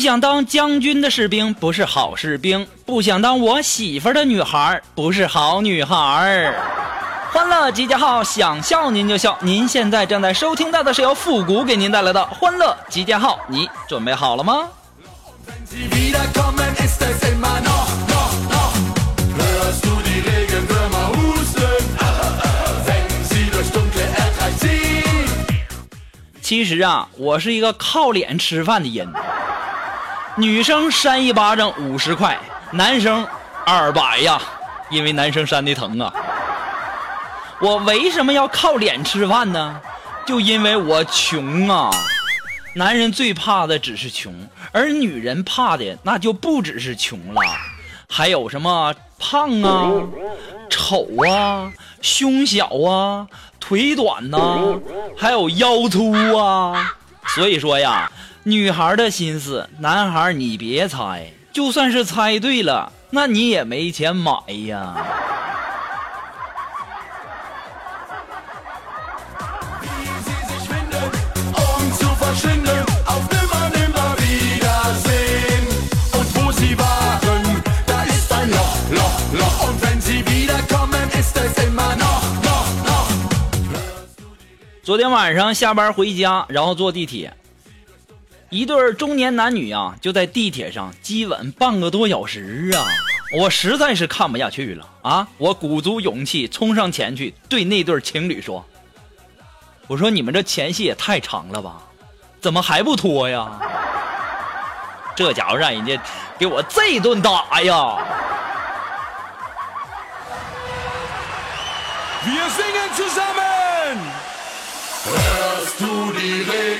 想当将军的士兵不是好士兵，不想当我媳妇的女孩不是好女孩儿。欢乐集结号，想笑您就笑。您现在正在收听到的是由复古给您带来的欢乐集结号，你准备好了吗？其实啊，我是一个靠脸吃饭的人。女生扇一巴掌五十块，男生二百呀，因为男生扇的疼啊。我为什么要靠脸吃饭呢？就因为我穷啊。男人最怕的只是穷，而女人怕的那就不只是穷了，还有什么胖啊、丑啊、胸小啊、腿短呐、还有腰粗啊。所以说呀，女孩的心思男孩你别猜就算是猜对了那你也没钱买呀。昨天晚上下班回家然后坐地铁一对中年男女啊，就在地铁上激吻半个多小时啊！我实在是看不下去了啊！我鼓足勇气冲上前去，对那对情侣说：“我说你们这前戏也太长了吧，怎么还不脱呀？”这家伙让人家给我这顿打呀！Wir singen zusammen. Hörst du die Regenwürmer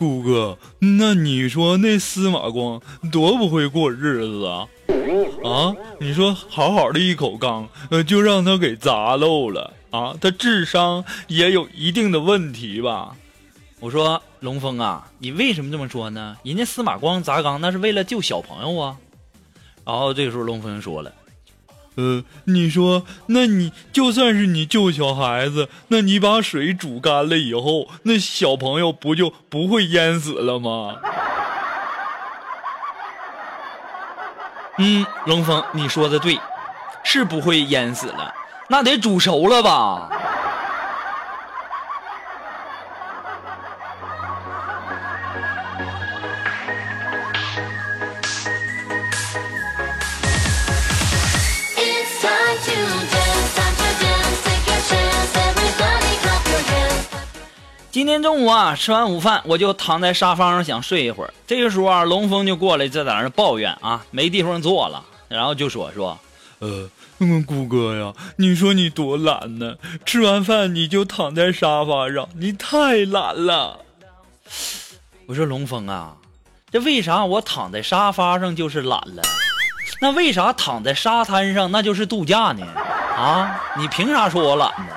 谷哥，那你说那司马光多不会过日子啊？啊，你说好好的一口缸，就让他给砸漏了啊！他智商也有一定的问题吧？我说龙峰啊，你为什么这么说呢？人家司马光砸缸那是为了救小朋友啊。然后这个时候龙峰说了，呃，你说，那你就算是你救小孩子，那你把水煮干了以后，那小朋友不就不会淹死了吗？嗯，龙峰，你说的对，是不会淹死了，那得煮熟了吧？今天中午啊，吃完午饭我就躺在沙发上想睡一会儿。这个时候啊，龙峰就过来，就在那儿抱怨啊，没地方坐了，然后就说说，呃，嗯，谷歌呀，你说你多懒呢，吃完饭你就躺在沙发上，你太懒了。我说龙峰啊，这为啥我躺在沙发上就是懒了？那为啥躺在沙滩上那就是度假呢？啊，你凭啥说我懒呢？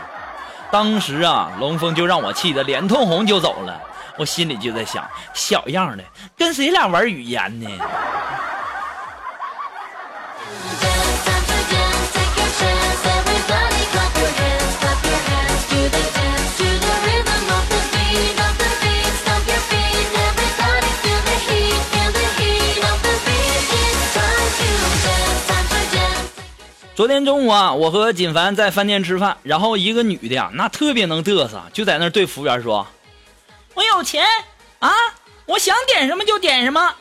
当时啊，龙峰就让我气得脸通红就走了。我心里就在想，小样的，跟谁俩玩语言呢？昨天中午啊，我和锦凡在饭店吃饭，然后一个女的呀，那特别能嘚瑟，就在那儿对服务员说：“我有钱啊，我想点什么就点什么。”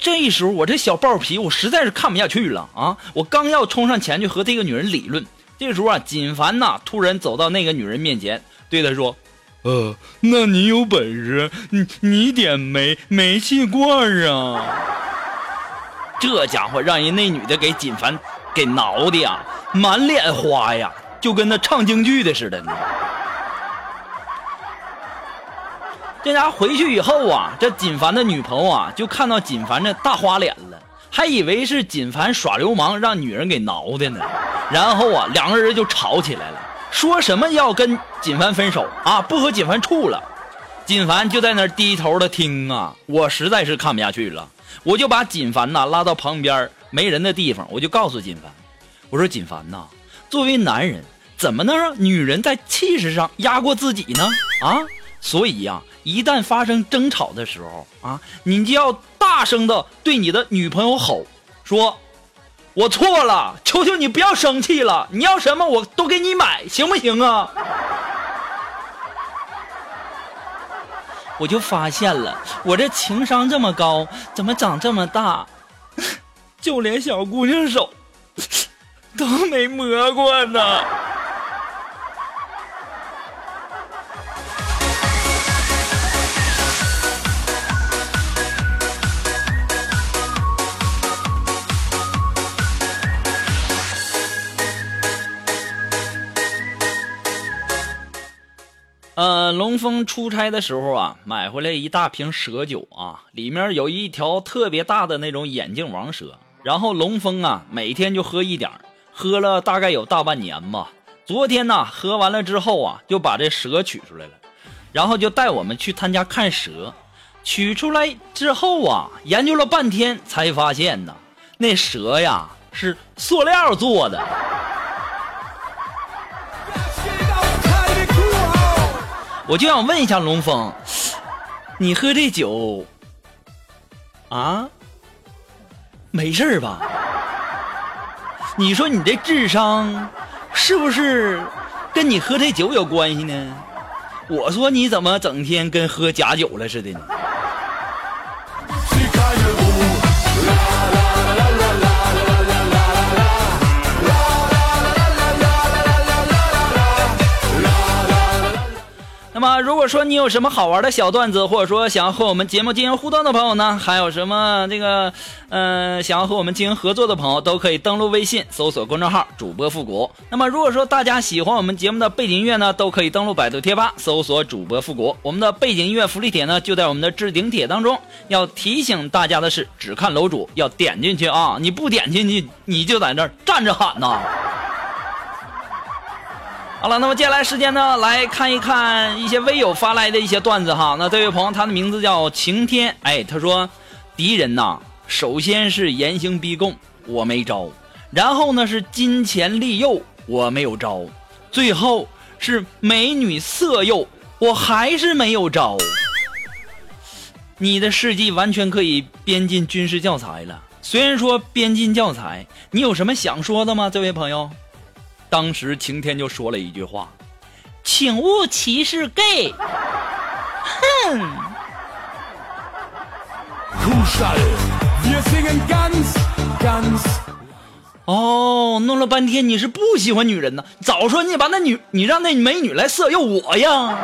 这时候我这小暴皮，我实在是看不下去了啊！我刚要冲上前去和这个女人理论，这时候啊，锦凡呐突然走到那个女人面前，对她说：“呃，那你有本事，你你点煤煤气罐啊！”这家伙让人那女的给锦凡给挠的呀，满脸花呀，就跟那唱京剧的似的呢。这家回去以后啊，这锦凡的女朋友啊，就看到锦凡这大花脸了，还以为是锦凡耍流氓让女人给挠的呢。然后啊，两个人就吵起来了，说什么要跟锦凡分手啊，不和锦凡处了。锦凡就在那儿低头的听啊，我实在是看不下去了，我就把锦凡呐拉到旁边没人的地方，我就告诉锦凡，我说锦凡呐，作为男人，怎么能让女人在气势上压过自己呢？啊，所以呀、一旦发生争吵的时候啊，你就要大声的对你的女朋友吼，说：“我错了，求求你不要生气了，你要什么我都给你买，行不行啊？”我就发现了，我这情商这么高，怎么长这么大，就连小姑娘手 都没摸过呢。呃，龙峰出差的时候啊，买回来一大瓶蛇酒啊，里面有一条特别大的那种眼镜王蛇。然后龙峰啊，每天就喝一点喝了大概有大半年吧。昨天呢，喝完了之后啊，就把这蛇取出来了，然后就带我们去他家看蛇。取出来之后啊，研究了半天，才发现呢，那蛇呀是塑料做的。我就想问一下龙峰，你喝这酒啊，没事吧？你说你这智商是不是跟你喝这酒有关系呢？我说你怎么整天跟喝假酒了似的呢？说你有什么好玩的小段子，或者说想要和我们节目进行互动的朋友呢，还有什么这个，呃，想要和我们进行合作的朋友，都可以登录微信搜索公众号“主播复古”。那么，如果说大家喜欢我们节目的背景音乐呢，都可以登录百度贴吧搜索“主播复古”。我们的背景音乐福利帖呢，就在我们的置顶帖当中。要提醒大家的是，只看楼主，要点进去啊！你不点进去，你就在那儿站着喊呐。好了，那么接下来时间呢，来看一看一些微友发来的一些段子哈。那这位朋友，他的名字叫晴天，哎，他说，敌人呐，首先是严刑逼供，我没招；然后呢是金钱利诱，我没有招；最后是美女色诱，我还是没有招。你的事迹完全可以编进军事教材了。虽然说编进教材，你有什么想说的吗，这位朋友？当时晴天就说了一句话：“请勿歧视 gay。”哼哦，弄了半天你是不喜欢女人呢？早说你把那女，你让那美女来色诱我呀！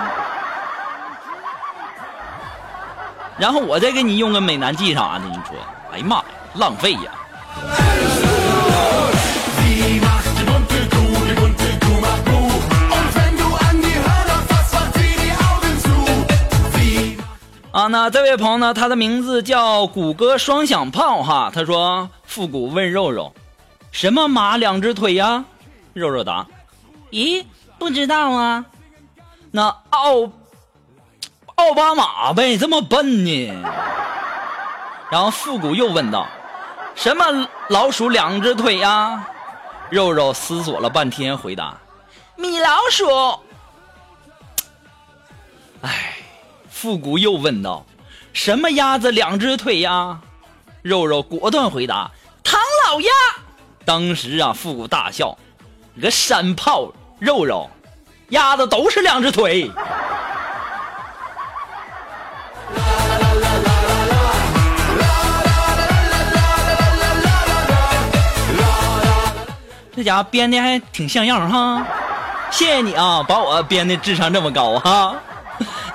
然后我再给你用个美男计啥的，你说，哎呀妈呀，浪费呀！啊，那这位朋友呢，他的名字叫谷歌双响炮哈。他说：“复古问肉肉，什么马两只腿呀？”肉肉答：“咦，不知道啊。”那奥奥巴马呗，这么笨呢？然后复古又问道：“什么老鼠两只腿呀？”肉肉思索了半天，回答：“米老鼠。”哎。复古又问道：“什么鸭子两只腿呀？”肉肉果断回答：“唐老鸭。”当时啊，复古大笑，你个山炮肉肉，鸭子都是两只腿。这家伙编的还挺像样哈，谢谢你啊，把我编的智商这么高哈。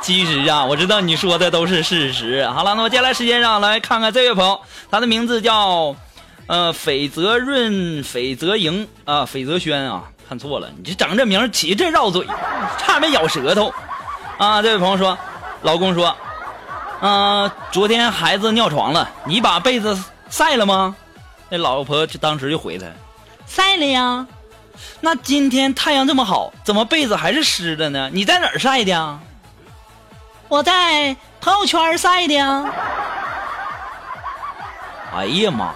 其实啊，我知道你说的都是事实。好了，那么接下来时间上来看看这位朋友，他的名字叫呃斐泽润、斐泽莹啊、斐泽轩啊，看错了，你这整这名起这绕嘴，差点咬舌头啊。这位朋友说，老公说，啊、昨天孩子尿床了，你把被子晒了吗？那老婆就当时就回他，晒了呀。那今天太阳这么好，怎么被子还是湿的呢？你在哪儿晒的呀？我在朋友圈晒的呀。哎呀妈呀，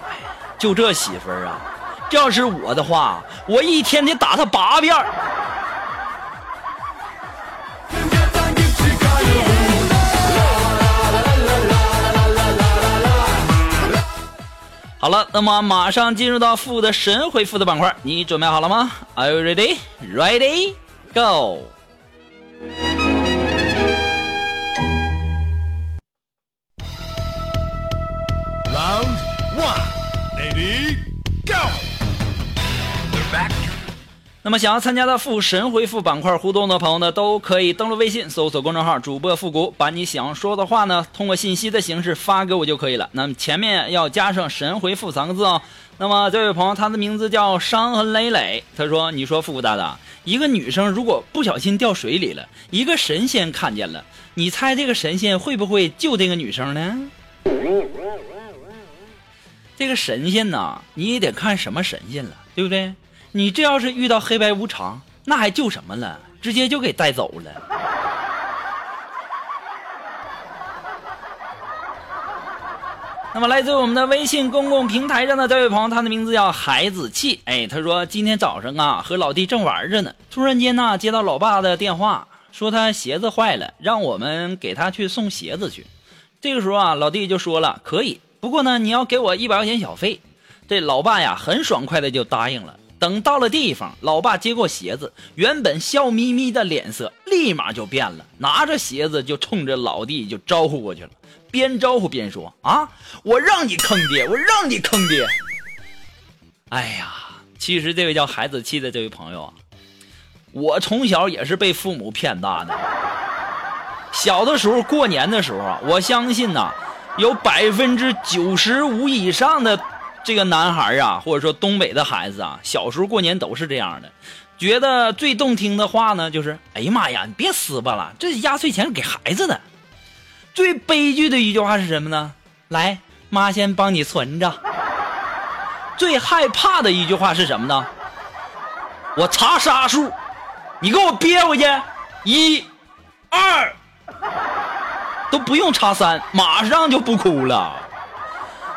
就这媳妇儿啊！这要是我的话，我一天得打她八遍。好了，那么马上进入到负的神回复的板块，你准备好了吗？Are you ready? Ready? Go! Go 那么想要参加到复神回复板块互动的朋友呢，都可以登录微信搜索公众号主播复古，把你想说的话呢，通过信息的形式发给我就可以了。那么前面要加上“神回复”三个字哦。那么这位朋友，他的名字叫伤痕累累，他说：“你说复古大大，一个女生如果不小心掉水里了，一个神仙看见了，你猜这个神仙会不会救这个女生呢？”这个神仙呐，你也得看什么神仙了，对不对？你这要是遇到黑白无常，那还救什么了？直接就给带走了。那么来自我们的微信公共平台上的这位朋友，他的名字叫孩子气。哎，他说今天早上啊和老弟正玩着呢，突然间呢接到老爸的电话，说他鞋子坏了，让我们给他去送鞋子去。这个时候啊，老弟就说了可以，不过呢你要给我一百块钱小费。这老爸呀很爽快的就答应了。等到了地方，老爸接过鞋子，原本笑眯眯的脸色立马就变了，拿着鞋子就冲着老弟就招呼过去了，边招呼边说：“啊，我让你坑爹，我让你坑爹！”哎呀，其实这位叫孩子气的这位朋友啊，我从小也是被父母骗大的。小的时候过年的时候啊，我相信呐、有百分之九十五以上的这个男孩啊，或者说东北的孩子啊，小时候过年都是这样的，觉得最动听的话呢，就是“哎呀妈呀，你别撕巴了，这压岁钱是给孩子的。”最悲剧的一句话是什么呢？来，妈先帮你存着。最害怕的一句话是什么呢？我查杀数，你给我憋回去，一、二，都不用插三，马上就不哭了。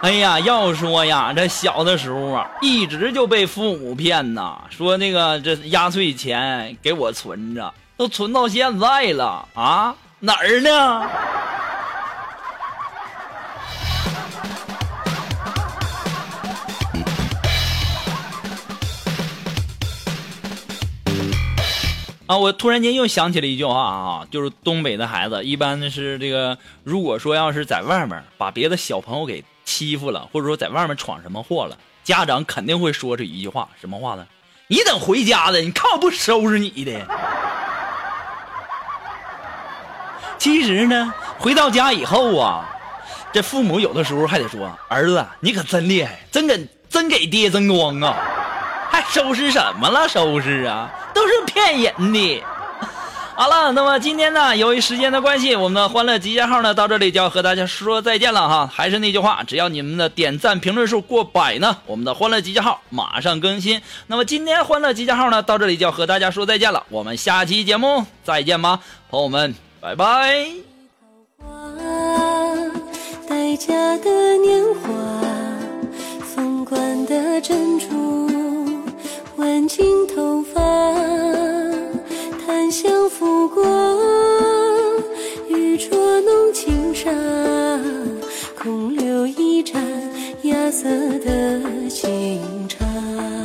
哎呀，要说呀，这小的时候啊，一直就被父母骗呐，说那个这压岁钱给我存着，都存到现在了啊，哪儿呢？我突然间又想起了一句话啊，就是东北的孩子一般的是这个，如果说要是在外面把别的小朋友给欺负了，或者说在外面闯什么祸了，家长肯定会说这一句话，什么话呢？你等回家的，你看我不收拾你的。其实呢，回到家以后啊，这父母有的时候还得说：“儿子，你可真厉害，真给真给爹争光啊！”还收拾什么了？收拾啊，都是骗人的。好了，那么今天呢，由于时间的关系，我们的欢乐集结号呢到这里就要和大家说再见了哈。还是那句话，只要你们的点赞评论数过百呢，我们的欢乐集结号马上更新。那么今天欢乐集结号呢到这里就要和大家说再见了，我们下期节目再见吧，朋友们，拜拜。挽进头发檀香拂过玉镯弄轻纱空留一盏芽色的清茶。